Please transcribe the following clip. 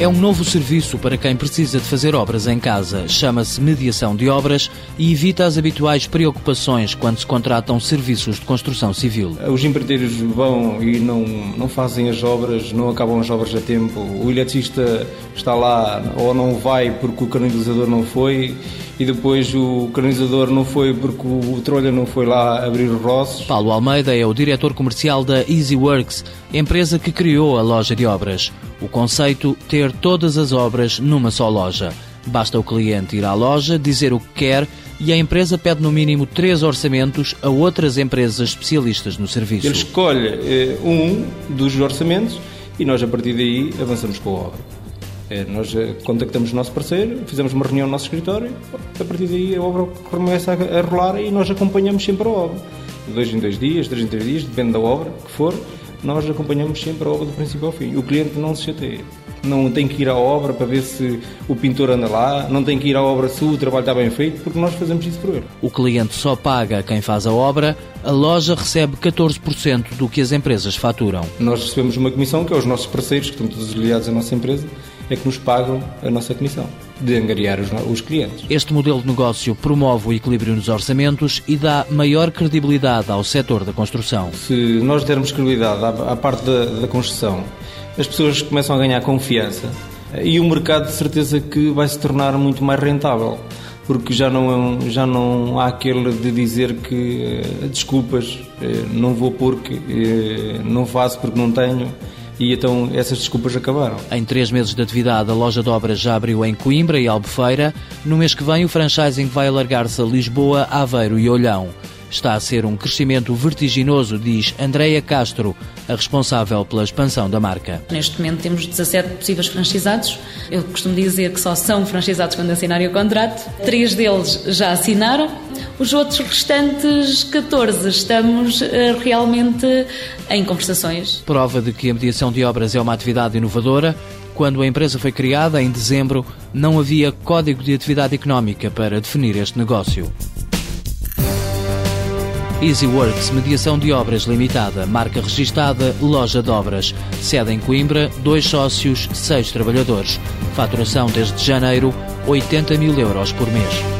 É um novo serviço para quem precisa de fazer obras em casa. Chama-se mediação de obras e evita as habituais preocupações quando se contratam serviços de construção civil. Os empreiteiros vão e não, não fazem as obras, não acabam as obras a tempo. O eletricista está lá ou não vai porque o canalizador não foi e depois o canalizador não foi porque o trolha não foi lá abrir os roços. Paulo Almeida é o diretor comercial da EasyWorks, empresa que criou a loja de obras. O conceito ter todas as obras numa só loja. Basta o cliente ir à loja, dizer o que quer e a empresa pede no mínimo três orçamentos a outras empresas especialistas no serviço. Ele escolhe eh, um dos orçamentos e nós, a partir daí, avançamos com a obra. É, nós eh, contactamos o nosso parceiro, fizemos uma reunião no nosso escritório, a partir daí a obra começa a, a rolar e nós acompanhamos sempre a obra. De dois em dois dias, três em três dias, depende da obra que for, nós acompanhamos sempre a obra do princípio ao fim. O cliente não se chateia. Não tem que ir à obra para ver se o pintor anda lá, não tem que ir à obra se o trabalho está bem feito, porque nós fazemos isso por ele. O cliente só paga quem faz a obra, a loja recebe 14% do que as empresas faturam. Nós recebemos uma comissão que é os nossos parceiros, que estão todos ligados à nossa empresa, é que nos pagam a nossa comissão de angariar os, os, clientes. Este modelo de negócio promove o equilíbrio nos orçamentos e dá maior credibilidade ao setor da construção. Se nós dermos credibilidade à, à parte da, da construção, as pessoas começam a ganhar confiança e o mercado de certeza que vai se tornar muito mais rentável porque já não, é já não há aquele de dizer que eh, desculpas, eh, não vou porque, eh, não faço porque não tenho e então essas desculpas acabaram. Em três meses de atividade, a loja de obras já abriu em Coimbra e Albufeira. No mês que vem, o franchising vai alargar-se a Lisboa, Aveiro e Olhão. Está a ser um crescimento vertiginoso, diz Andreia Castro, a responsável pela expansão da marca. Neste momento temos 17 possíveis franchisados. Eu costumo dizer que só são franchisados quando assinarem o contrato. Três deles já assinaram. Os outros restantes 14 estamos eh, realmente em conversações. Prova de que a mediação de obras é uma atividade inovadora. Quando a empresa foi criada, em dezembro, não havia código de atividade económica para definir este negócio. EasyWorks Mediação de Obras Limitada, marca registada, loja de obras. Sede em Coimbra, dois sócios, seis trabalhadores. Faturação desde janeiro, 80 mil euros por mês.